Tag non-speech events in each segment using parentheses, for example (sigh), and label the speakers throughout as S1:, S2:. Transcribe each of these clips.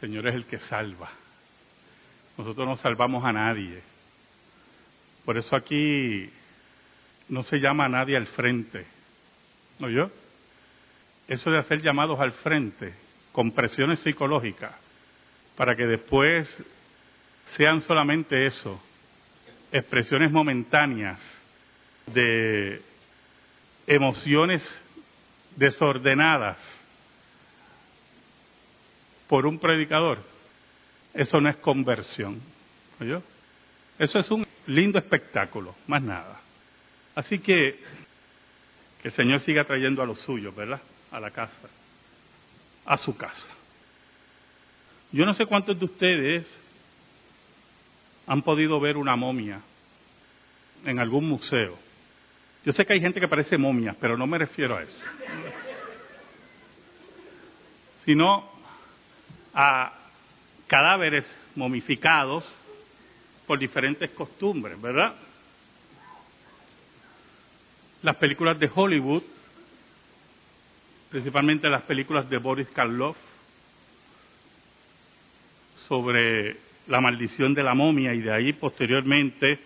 S1: Señor es el que salva. Nosotros no salvamos a nadie. Por eso aquí no se llama a nadie al frente. ¿No yo? Eso de hacer llamados al frente con presiones psicológicas para que después sean solamente eso, expresiones momentáneas de emociones desordenadas por un predicador, eso no es conversión. ¿oyó? Eso es un lindo espectáculo, más nada. Así que que el Señor siga trayendo a los suyos, ¿verdad? A la casa, a su casa. Yo no sé cuántos de ustedes han podido ver una momia en algún museo. Yo sé que hay gente que parece momia, pero no me refiero a eso. Sino a cadáveres momificados por diferentes costumbres, ¿verdad? Las películas de Hollywood, principalmente las películas de Boris Karloff, sobre la maldición de la momia y de ahí posteriormente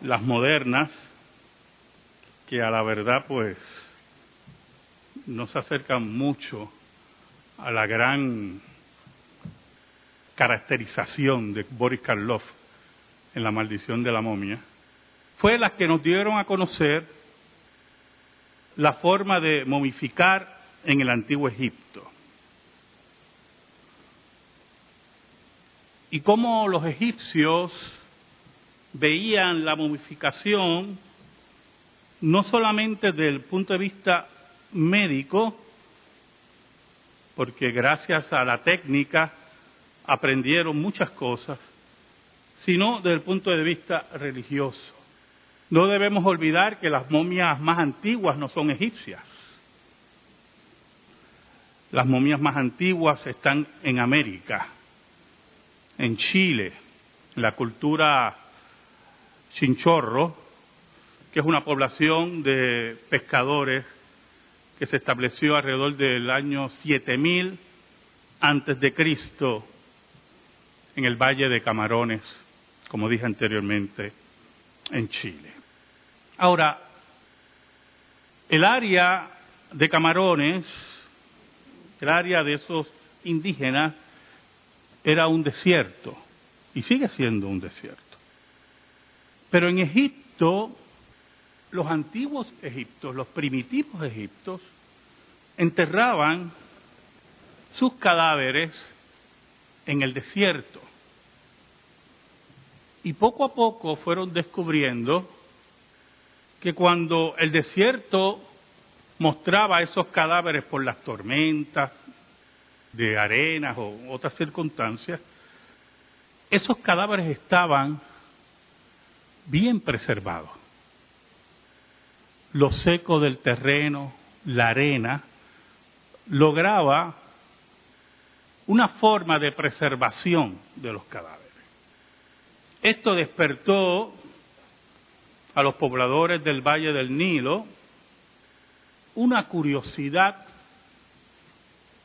S1: las modernas, que a la verdad pues no se acercan mucho a la gran caracterización de Boris Karloff en La maldición de la momia, fue las que nos dieron a conocer la forma de momificar en el antiguo Egipto. Y cómo los egipcios veían la momificación no solamente desde el punto de vista médico, porque gracias a la técnica aprendieron muchas cosas, sino desde el punto de vista religioso. No debemos olvidar que las momias más antiguas no son egipcias. Las momias más antiguas están en América, en Chile, la cultura chinchorro, que es una población de pescadores que se estableció alrededor del año 7000 antes de Cristo en el Valle de Camarones, como dije anteriormente, en Chile. Ahora, el área de Camarones, el área de esos indígenas, era un desierto y sigue siendo un desierto. Pero en Egipto, los antiguos egiptos, los primitivos egiptos, enterraban sus cadáveres en el desierto. Y poco a poco fueron descubriendo que cuando el desierto mostraba esos cadáveres por las tormentas de arenas o otras circunstancias, esos cadáveres estaban bien preservados. Lo seco del terreno, la arena, lograba una forma de preservación de los cadáveres. Esto despertó a los pobladores del Valle del Nilo una curiosidad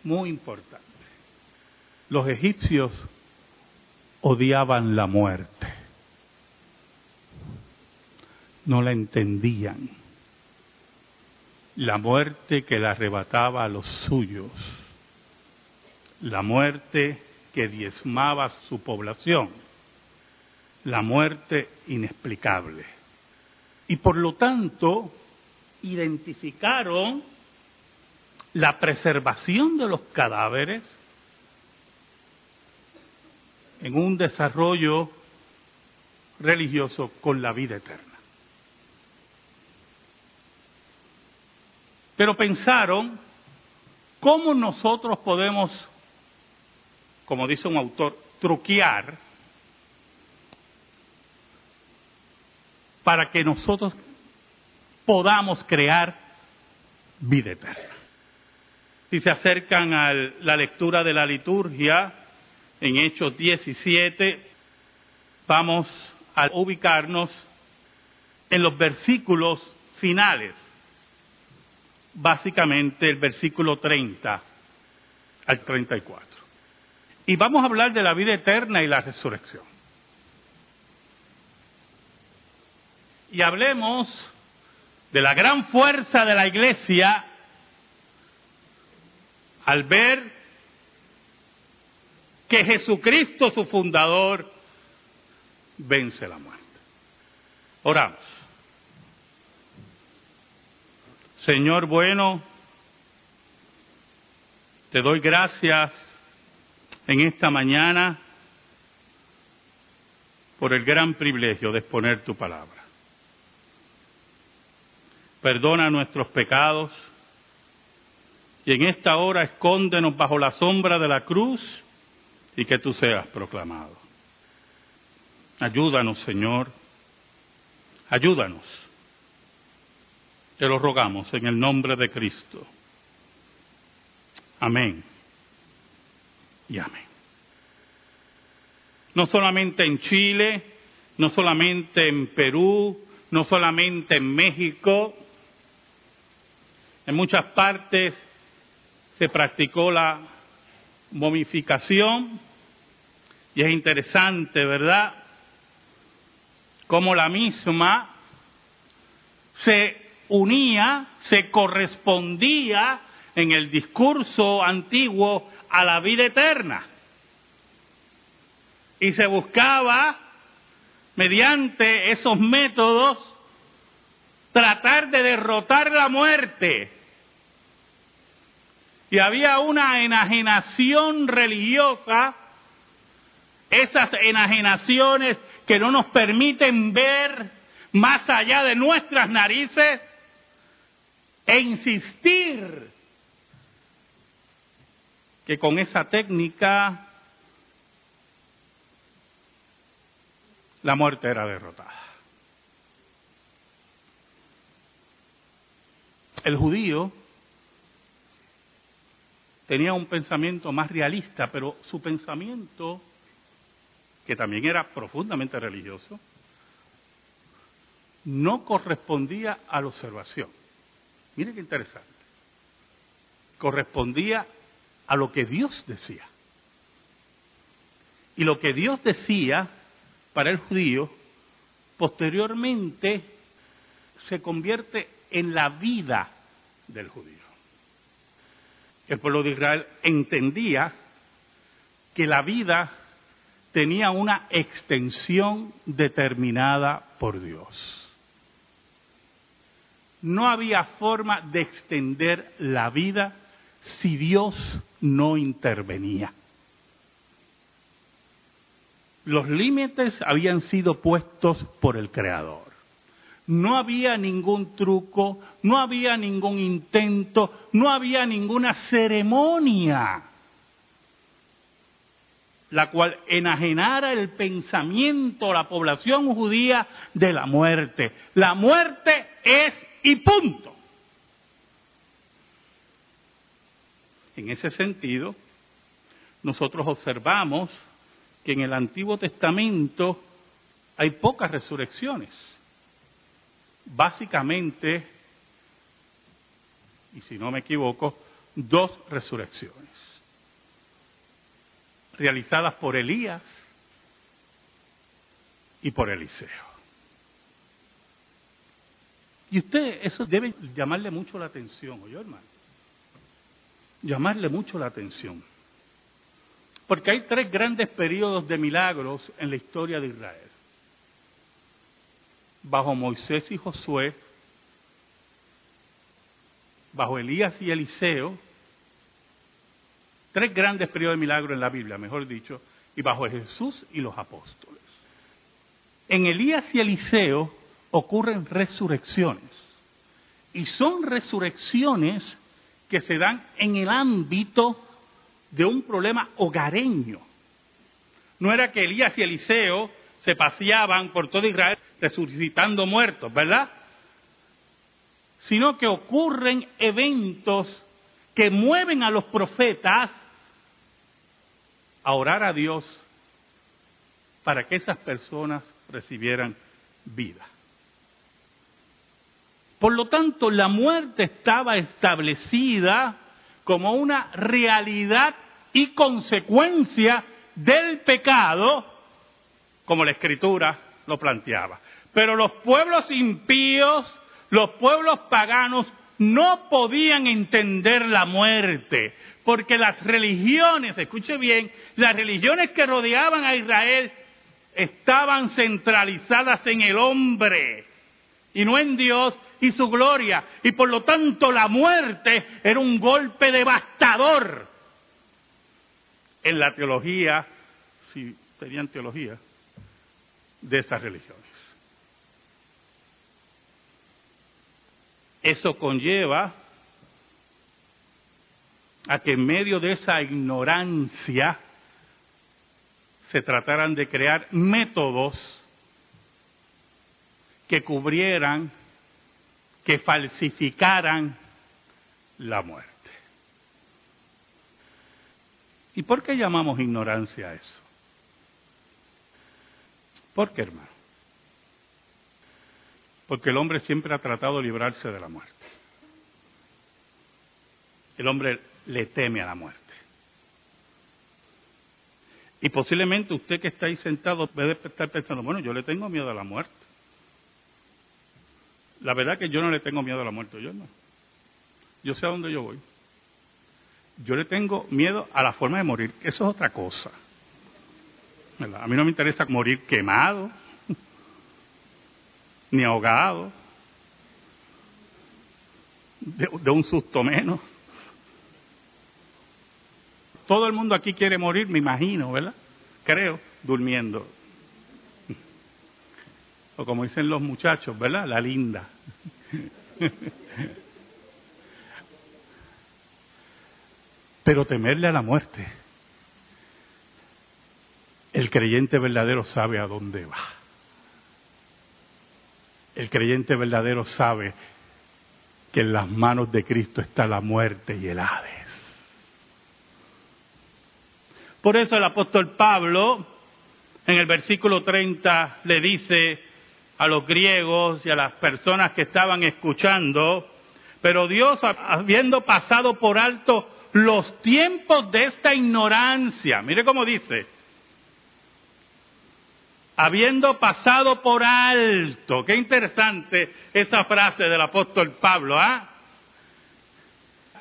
S1: muy importante. Los egipcios odiaban la muerte, no la entendían. La muerte que le arrebataba a los suyos la muerte que diezmaba su población, la muerte inexplicable. Y por lo tanto, identificaron la preservación de los cadáveres en un desarrollo religioso con la vida eterna. Pero pensaron, ¿cómo nosotros podemos como dice un autor, truquear para que nosotros podamos crear vida eterna. Si se acercan a la lectura de la liturgia en Hechos 17, vamos a ubicarnos en los versículos finales, básicamente el versículo 30 al 34. Y vamos a hablar de la vida eterna y la resurrección. Y hablemos de la gran fuerza de la iglesia al ver que Jesucristo, su fundador, vence la muerte. Oramos. Señor bueno, te doy gracias en esta mañana por el gran privilegio de exponer tu palabra. Perdona nuestros pecados y en esta hora escóndenos bajo la sombra de la cruz y que tú seas proclamado. Ayúdanos, Señor. Ayúdanos. Te lo rogamos en el nombre de Cristo. Amén. Y amén. No solamente en Chile, no solamente en Perú, no solamente en México, en muchas partes se practicó la momificación y es interesante, ¿verdad? Cómo la misma se unía, se correspondía en el discurso antiguo a la vida eterna. Y se buscaba, mediante esos métodos, tratar de derrotar la muerte. Y había una enajenación religiosa, esas enajenaciones que no nos permiten ver más allá de nuestras narices e insistir que con esa técnica la muerte era derrotada. El judío tenía un pensamiento más realista, pero su pensamiento, que también era profundamente religioso, no correspondía a la observación. Mire qué interesante. Correspondía a lo que Dios decía. Y lo que Dios decía para el judío, posteriormente se convierte en la vida del judío. El pueblo de Israel entendía que la vida tenía una extensión determinada por Dios. No había forma de extender la vida si Dios no intervenía. Los límites habían sido puestos por el Creador. No había ningún truco, no había ningún intento, no había ninguna ceremonia la cual enajenara el pensamiento, la población judía de la muerte. La muerte es y punto. En ese sentido, nosotros observamos que en el Antiguo Testamento hay pocas resurrecciones. Básicamente, y si no me equivoco, dos resurrecciones. Realizadas por Elías y por Eliseo. Y usted, eso debe llamarle mucho la atención, oye hermano? Llamarle mucho la atención. Porque hay tres grandes periodos de milagros en la historia de Israel. Bajo Moisés y Josué, bajo Elías y Eliseo, tres grandes periodos de milagros en la Biblia, mejor dicho, y bajo Jesús y los apóstoles. En Elías y Eliseo ocurren resurrecciones. Y son resurrecciones que se dan en el ámbito de un problema hogareño. No era que Elías y Eliseo se paseaban por todo Israel resucitando muertos, ¿verdad? Sino que ocurren eventos que mueven a los profetas a orar a Dios para que esas personas recibieran vida. Por lo tanto, la muerte estaba establecida como una realidad y consecuencia del pecado, como la escritura lo planteaba. Pero los pueblos impíos, los pueblos paganos, no podían entender la muerte, porque las religiones, escuche bien, las religiones que rodeaban a Israel estaban centralizadas en el hombre y no en Dios y su gloria. Y por lo tanto la muerte era un golpe devastador en la teología, si tenían teología, de esas religiones. Eso conlleva a que en medio de esa ignorancia se trataran de crear métodos que cubrieran, que falsificaran la muerte. ¿Y por qué llamamos ignorancia a eso? ¿Por qué, hermano? Porque el hombre siempre ha tratado de librarse de la muerte. El hombre le teme a la muerte. Y posiblemente usted que está ahí sentado debe estar pensando, bueno, yo le tengo miedo a la muerte. La verdad que yo no le tengo miedo a la muerte, yo no. Yo sé a dónde yo voy. Yo le tengo miedo a la forma de morir, que eso es otra cosa. A mí no me interesa morir quemado, (laughs) ni ahogado, de, un susto menos. Todo el mundo aquí quiere morir, me imagino, ¿verdad? Creo, durmiendo. O como dicen los muchachos, ¿verdad? La linda. (laughs) Pero temerle a la muerte. El creyente verdadero sabe a dónde va. El creyente verdadero sabe que en las manos de Cristo está la muerte y el Hades. Por eso el apóstol Pablo en el versículo 30 le dice a los griegos y a las personas que estaban escuchando, pero Dios, habiendo pasado por alto los tiempos de esta ignorancia, mire cómo dice, habiendo pasado por alto. Qué interesante esa frase del apóstol Pablo, ¿ah?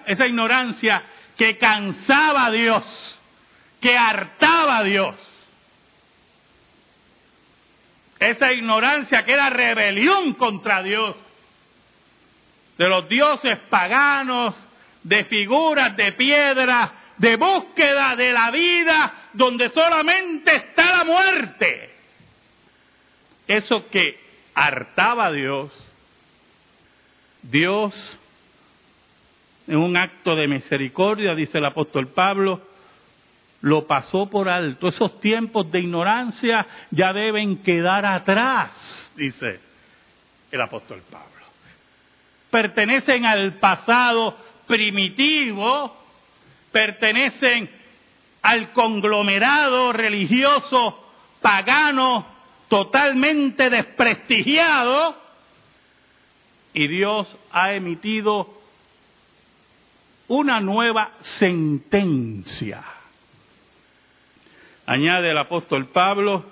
S1: Esa ignorancia que cansaba a Dios, que hartaba a Dios. Esa ignorancia que era rebelión contra Dios. De los dioses paganos, de figuras de piedra, de búsqueda de la vida donde solamente está la muerte eso que hartaba a Dios, Dios, en un acto de misericordia, dice el apóstol Pablo, lo pasó por alto. Esos tiempos de ignorancia ya deben quedar atrás, dice el apóstol Pablo. Pertenecen al pasado primitivo, pertenecen al conglomerado religioso pagano totalmente desprestigiado y Dios ha emitido una nueva sentencia. Añade el apóstol Pablo,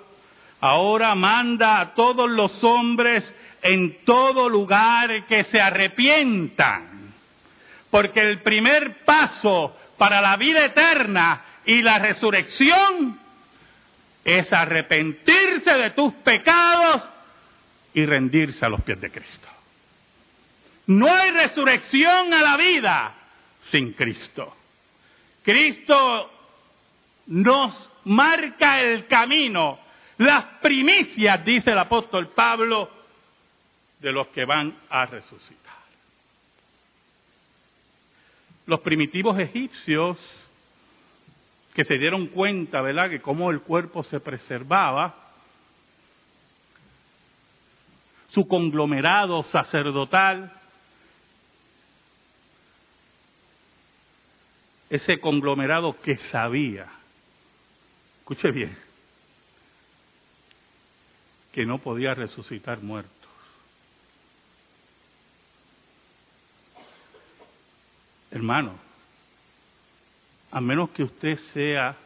S1: ahora manda a todos los hombres en todo lugar que se arrepientan, porque el primer paso para la vida eterna y la resurrección es arrepentirse de tus pecados y rendirse a los pies de Cristo. No hay resurrección a la vida sin Cristo. Cristo nos marca el camino, las primicias, dice el apóstol Pablo, de los que van a resucitar. Los primitivos egipcios que se dieron cuenta, ¿verdad?, que cómo el cuerpo se preservaba, su conglomerado sacerdotal, ese conglomerado que sabía, escuche bien, que no podía resucitar muertos. Hermano, a menos que usted sea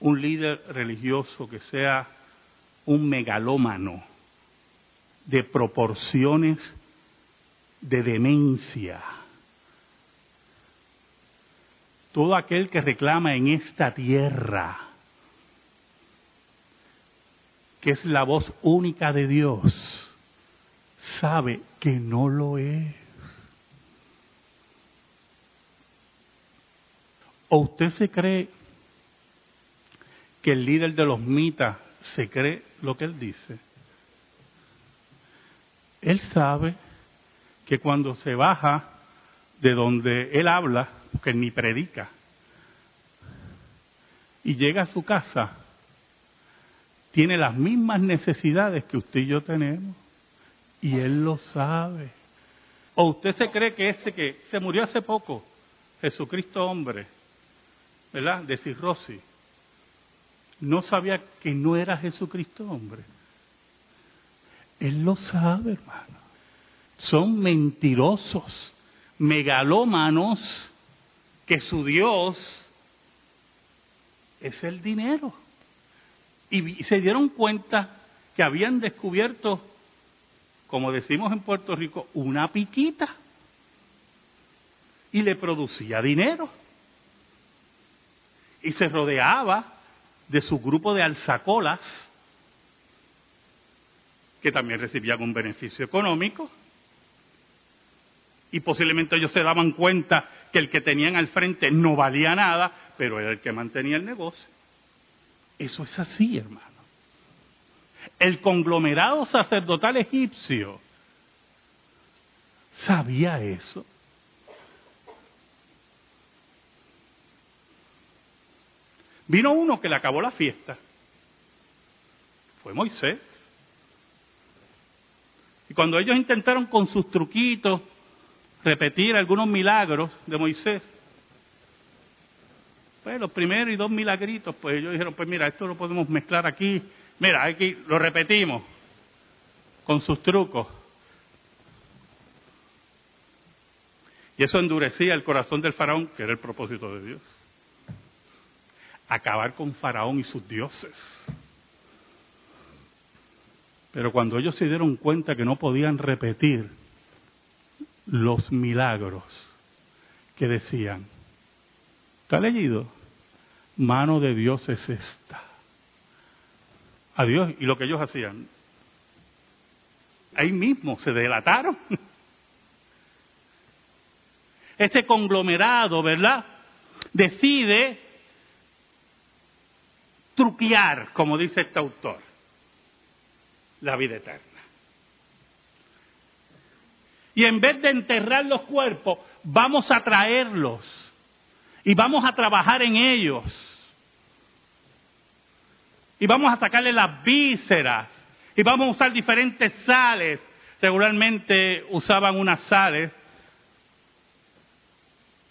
S1: un líder religioso, que sea un megalómano de proporciones de demencia. Todo aquel que reclama en esta tierra que es la voz única de Dios, sabe que no lo es. ¿O usted se cree que el líder de los mitas se cree lo que él dice? Él sabe que cuando se baja de donde él habla, que ni predica, y llega a su casa, tiene las mismas necesidades que usted y yo tenemos, y él lo sabe. ¿O usted se cree que ese que se murió hace poco, Jesucristo hombre, ¿verdad? De no sabía que no era Jesucristo hombre? Él lo sabe, hermano. Son mentirosos, megalómanos, que su Dios es el dinero. Y se dieron cuenta que habían descubierto, como decimos en Puerto Rico, una piquita. Y le producía dinero. Y se rodeaba de su grupo de alzacolas, que también recibían un beneficio económico y posiblemente ellos se daban cuenta que el que tenían al frente no valía nada, pero era el que mantenía el negocio. Eso es así, hermano. El conglomerado sacerdotal egipcio sabía eso. Vino uno que le acabó la fiesta. Fue Moisés. Y cuando ellos intentaron con sus truquitos repetir algunos milagros de Moisés. Pues los primeros y dos milagritos, pues ellos dijeron, pues mira, esto lo podemos mezclar aquí. Mira, aquí lo repetimos con sus trucos. Y eso endurecía el corazón del faraón, que era el propósito de Dios. Acabar con faraón y sus dioses. Pero cuando ellos se dieron cuenta que no podían repetir los milagros que decían. ¿Está leído? Mano de Dios es esta. A Dios y lo que ellos hacían. Ahí mismo se delataron. (laughs) Ese conglomerado, ¿verdad? Decide truquear, como dice este autor, la vida eterna. Y en vez de enterrar los cuerpos, vamos a traerlos y vamos a trabajar en ellos. Y vamos a sacarle las vísceras y vamos a usar diferentes sales. Regularmente usaban unas sales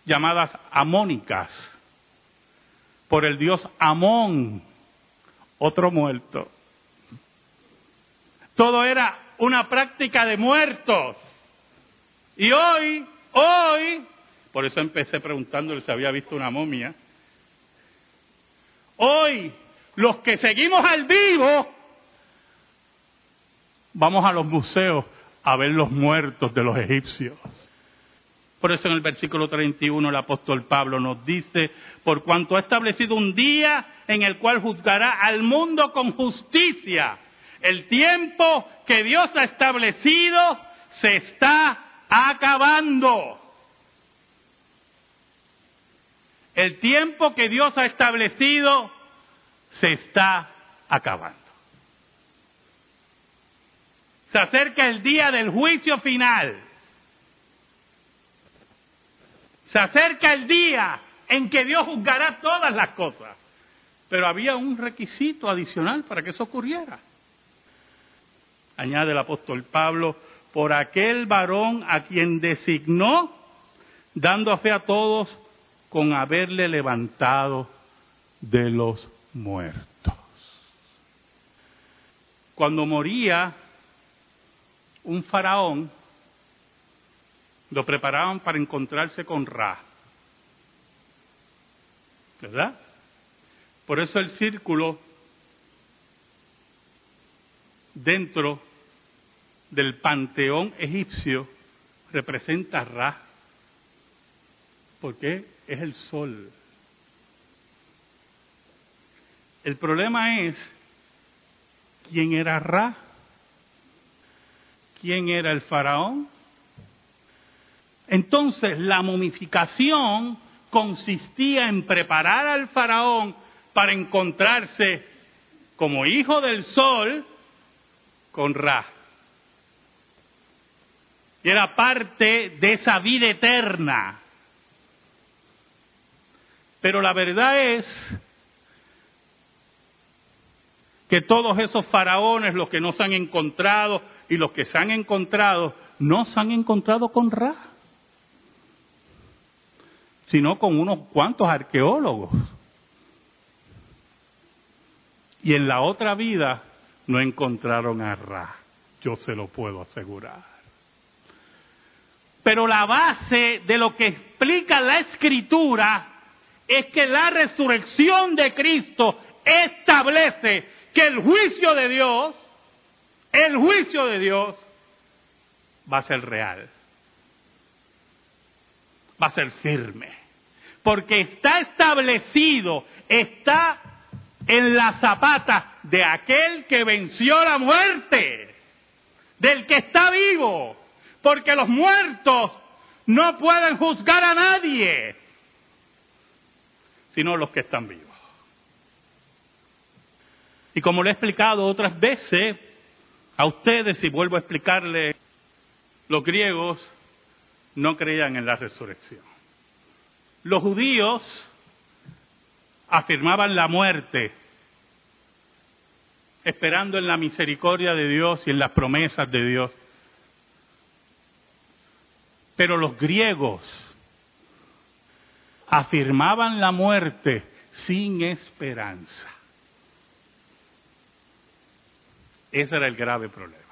S1: llamadas amónicas por el dios Amón, otro muerto. Todo era una práctica de muertos. Y hoy, hoy, por eso empecé preguntándole si había visto una momia, hoy los que seguimos al vivo, vamos a los museos a ver los muertos de los egipcios. Por eso en el versículo 31 el apóstol Pablo nos dice, por cuanto ha establecido un día en el cual juzgará al mundo con justicia, el tiempo que Dios ha establecido se está acabando. El tiempo que Dios ha establecido se está acabando. Se acerca el día del juicio final. Se acerca el día en que Dios juzgará todas las cosas. Pero había un requisito adicional para que eso ocurriera. Añade el apóstol Pablo, por aquel varón a quien designó, dando fe a todos con haberle levantado de los muertos. Cuando moría un faraón, lo preparaban para encontrarse con Ra. ¿Verdad? Por eso el círculo dentro del panteón egipcio representa Ra, porque es el sol. El problema es quién era Ra, quién era el faraón. Entonces la momificación consistía en preparar al faraón para encontrarse como hijo del sol con Ra. Y era parte de esa vida eterna. Pero la verdad es que todos esos faraones, los que no se han encontrado y los que se han encontrado, no se han encontrado con Ra, sino con unos cuantos arqueólogos. Y en la otra vida no encontraron a Ra, yo se lo puedo asegurar. Pero la base de lo que explica la escritura es que la resurrección de Cristo establece que el juicio de Dios, el juicio de Dios va a ser real, va a ser firme, porque está establecido, está en la zapata de aquel que venció la muerte, del que está vivo, porque los muertos no pueden juzgar a nadie, sino los que están vivos. Y como le he explicado otras veces a ustedes, y vuelvo a explicarle, los griegos no creían en la resurrección. Los judíos afirmaban la muerte, esperando en la misericordia de Dios y en las promesas de Dios. Pero los griegos afirmaban la muerte sin esperanza. Ese era el grave problema.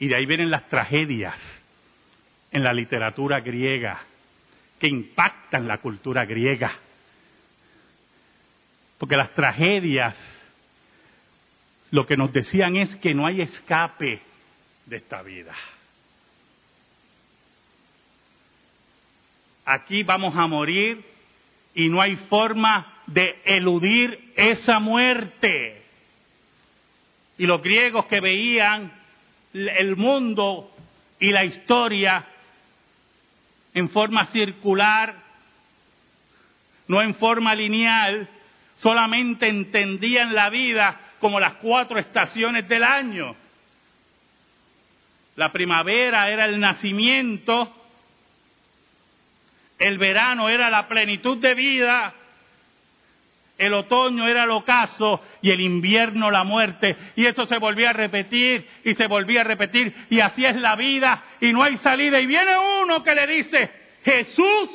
S1: Y de ahí vienen las tragedias en la literatura griega que impactan la cultura griega. Porque las tragedias lo que nos decían es que no hay escape de esta vida. Aquí vamos a morir y no hay forma de eludir esa muerte. Y los griegos que veían el mundo y la historia en forma circular, no en forma lineal, solamente entendían la vida como las cuatro estaciones del año. La primavera era el nacimiento, el verano era la plenitud de vida, el otoño era el ocaso y el invierno la muerte. Y eso se volvía a repetir y se volvía a repetir. Y así es la vida y no hay salida. Y viene uno que le dice, Jesús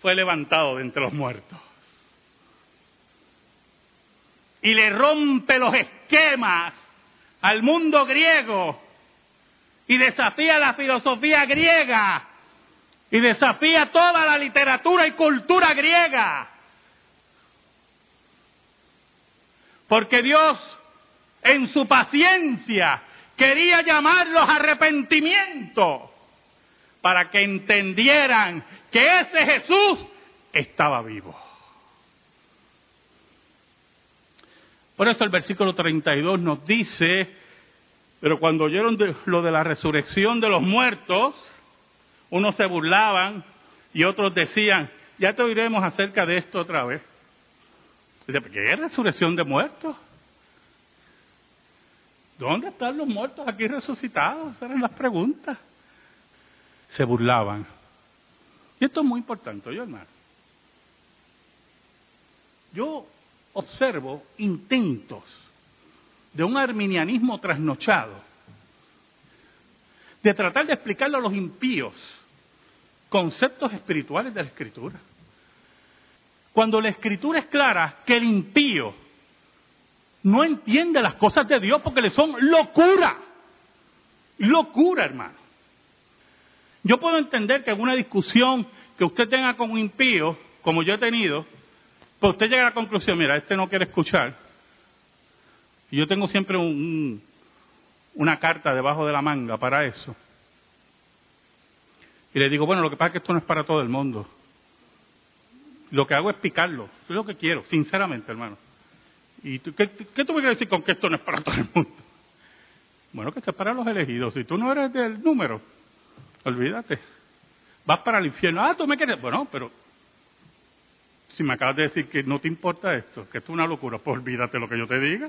S1: fue levantado de entre los muertos. Y le rompe los esquemas al mundo griego y desafía la filosofía griega y desafía toda la literatura y cultura griega Porque Dios, en su paciencia, quería llamarlos arrepentimiento para que entendieran que ese Jesús estaba vivo. Por eso el versículo 32 nos dice, pero cuando oyeron lo de la resurrección de los muertos, unos se burlaban y otros decían, ya te oiremos acerca de esto otra vez. ¿Qué es resurrección de muertos? ¿Dónde están los muertos aquí resucitados? Eran las preguntas. Se burlaban. Y esto es muy importante, yo hermano. Yo observo intentos de un arminianismo trasnochado de tratar de explicarle a los impíos conceptos espirituales de la escritura. Cuando la escritura es clara que el impío no entiende las cosas de Dios porque le son locura. Locura, hermano. Yo puedo entender que en una discusión que usted tenga como impío, como yo he tenido, pues usted llega a la conclusión, mira, este no quiere escuchar. Y yo tengo siempre un, una carta debajo de la manga para eso. Y le digo, bueno, lo que pasa es que esto no es para todo el mundo. Lo que hago es picarlo. es lo que quiero, sinceramente, hermano. ¿Y tú, qué, qué, tú me quieres decir con que esto no es para (laughs) todo el mundo? Bueno, que esto es para los elegidos. Si tú no eres del número, olvídate. Vas para el infierno. Ah, tú me quieres. Bueno, pero si me acabas de decir que no te importa esto, que esto es una locura, pues olvídate lo que yo te diga.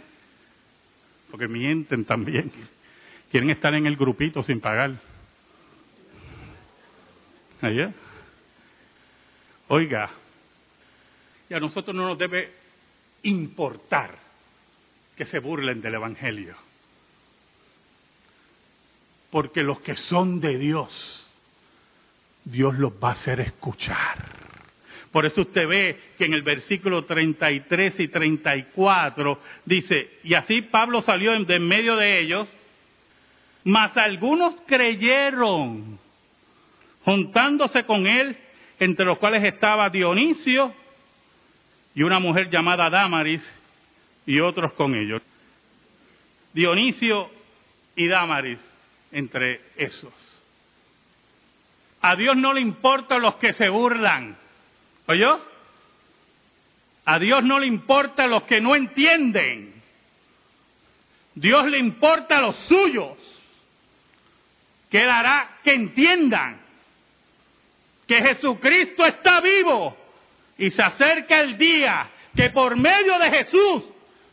S1: Porque mienten también. Quieren estar en el grupito sin pagar. ¿Allá? Oiga, y a nosotros no nos debe importar que se burlen del Evangelio. Porque los que son de Dios, Dios los va a hacer escuchar. Por eso usted ve que en el versículo 33 y 34 dice, y así Pablo salió de en medio de ellos, mas algunos creyeron, juntándose con él, entre los cuales estaba Dionisio y una mujer llamada Damaris y otros con ellos. Dionisio y Damaris entre esos. A Dios no le importan los que se burlan. ¿Oyó? A Dios no le importa los que no entienden. Dios le importa a los suyos. Que Él hará que entiendan que Jesucristo está vivo y se acerca el día que por medio de Jesús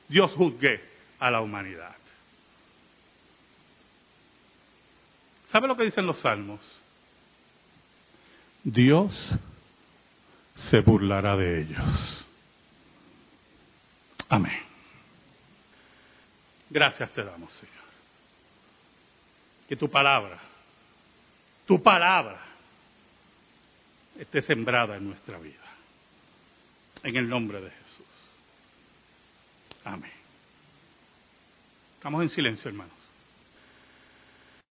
S1: Dios juzgue a la humanidad. ¿Sabe lo que dicen los salmos? Dios se burlará de ellos. Amén. Gracias te damos, Señor. Que tu palabra, tu palabra, esté sembrada en nuestra vida. En el nombre de Jesús. Amén. Estamos en silencio, hermano.